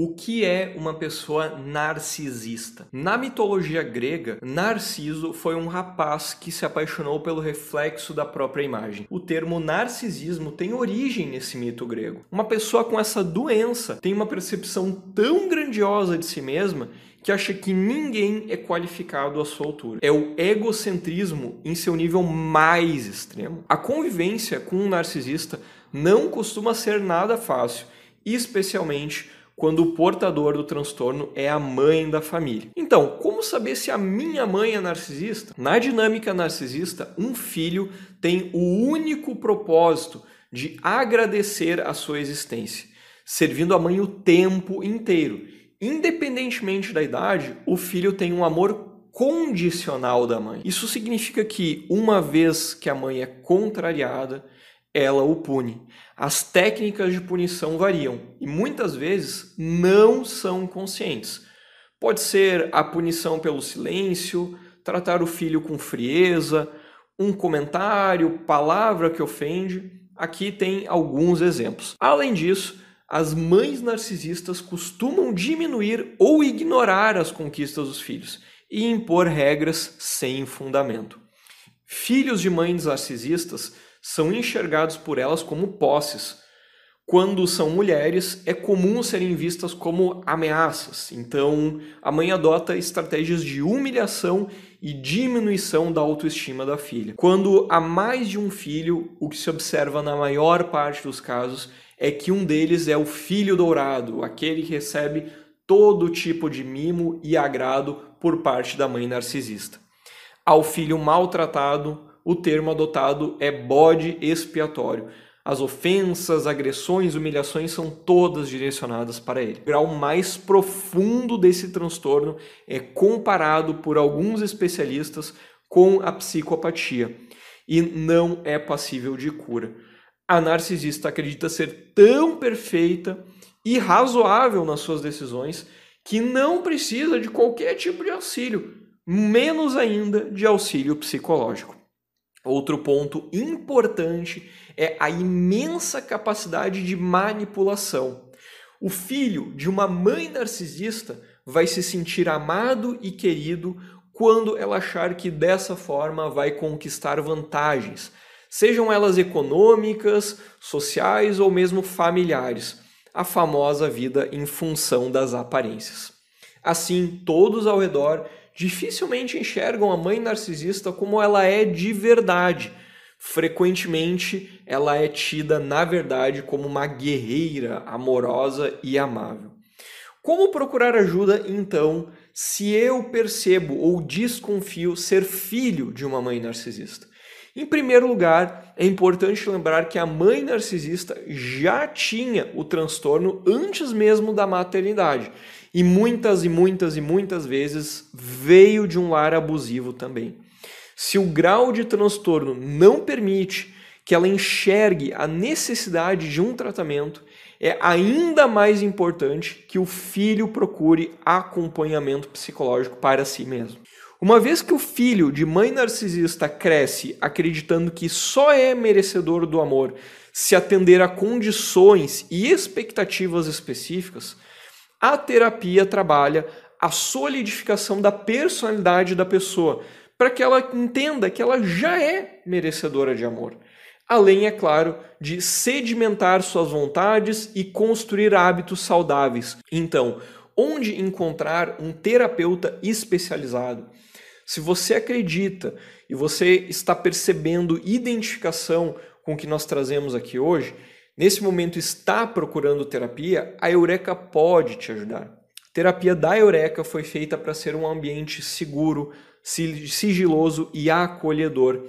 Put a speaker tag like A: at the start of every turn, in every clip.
A: O que é uma pessoa narcisista? Na mitologia grega, Narciso foi um rapaz que se apaixonou pelo reflexo da própria imagem. O termo narcisismo tem origem nesse mito grego. Uma pessoa com essa doença tem uma percepção tão grandiosa de si mesma que acha que ninguém é qualificado à sua altura. É o egocentrismo em seu nível mais extremo. A convivência com um narcisista não costuma ser nada fácil, especialmente quando o portador do transtorno é a mãe da família. Então, como saber se a minha mãe é narcisista? Na dinâmica narcisista, um filho tem o único propósito de agradecer a sua existência, servindo a mãe o tempo inteiro. Independentemente da idade, o filho tem um amor condicional da mãe. Isso significa que, uma vez que a mãe é contrariada, ela o pune. As técnicas de punição variam e muitas vezes não são conscientes. Pode ser a punição pelo silêncio, tratar o filho com frieza, um comentário, palavra que ofende. Aqui tem alguns exemplos. Além disso, as mães narcisistas costumam diminuir ou ignorar as conquistas dos filhos e impor regras sem fundamento. Filhos de mães narcisistas são enxergados por elas como posses. Quando são mulheres, é comum serem vistas como ameaças. Então, a mãe adota estratégias de humilhação e diminuição da autoestima da filha. Quando há mais de um filho, o que se observa na maior parte dos casos é que um deles é o filho dourado, aquele que recebe todo tipo de mimo e agrado por parte da mãe narcisista. Ao filho maltratado, o termo adotado é bode expiatório. As ofensas, agressões, humilhações são todas direcionadas para ele. O grau mais profundo desse transtorno é comparado por alguns especialistas com a psicopatia e não é passível de cura. A narcisista acredita ser tão perfeita e razoável nas suas decisões que não precisa de qualquer tipo de auxílio, menos ainda de auxílio psicológico. Outro ponto importante é a imensa capacidade de manipulação. O filho de uma mãe narcisista vai se sentir amado e querido quando ela achar que dessa forma vai conquistar vantagens, sejam elas econômicas, sociais ou mesmo familiares, a famosa vida em função das aparências. Assim, todos ao redor dificilmente enxergam a mãe narcisista como ela é de verdade. Frequentemente, ela é tida, na verdade, como uma guerreira amorosa e amável. Como procurar ajuda, então, se eu percebo ou desconfio ser filho de uma mãe narcisista? Em primeiro lugar, é importante lembrar que a mãe narcisista já tinha o transtorno antes mesmo da maternidade e muitas e muitas e muitas vezes veio de um lar abusivo também. Se o grau de transtorno não permite que ela enxergue a necessidade de um tratamento, é ainda mais importante que o filho procure acompanhamento psicológico para si mesmo. Uma vez que o filho de mãe narcisista cresce acreditando que só é merecedor do amor se atender a condições e expectativas específicas, a terapia trabalha a solidificação da personalidade da pessoa, para que ela entenda que ela já é merecedora de amor. Além, é claro, de sedimentar suas vontades e construir hábitos saudáveis. Então, onde encontrar um terapeuta especializado? Se você acredita e você está percebendo identificação com o que nós trazemos aqui hoje, nesse momento está procurando terapia, a Eureka pode te ajudar. A terapia da Eureka foi feita para ser um ambiente seguro, sigiloso e acolhedor,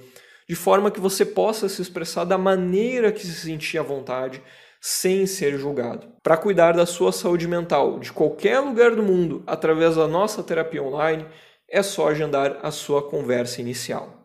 A: de forma que você possa se expressar da maneira que se sentir à vontade, sem ser julgado. Para cuidar da sua saúde mental de qualquer lugar do mundo através da nossa terapia online, é só agendar a sua conversa inicial.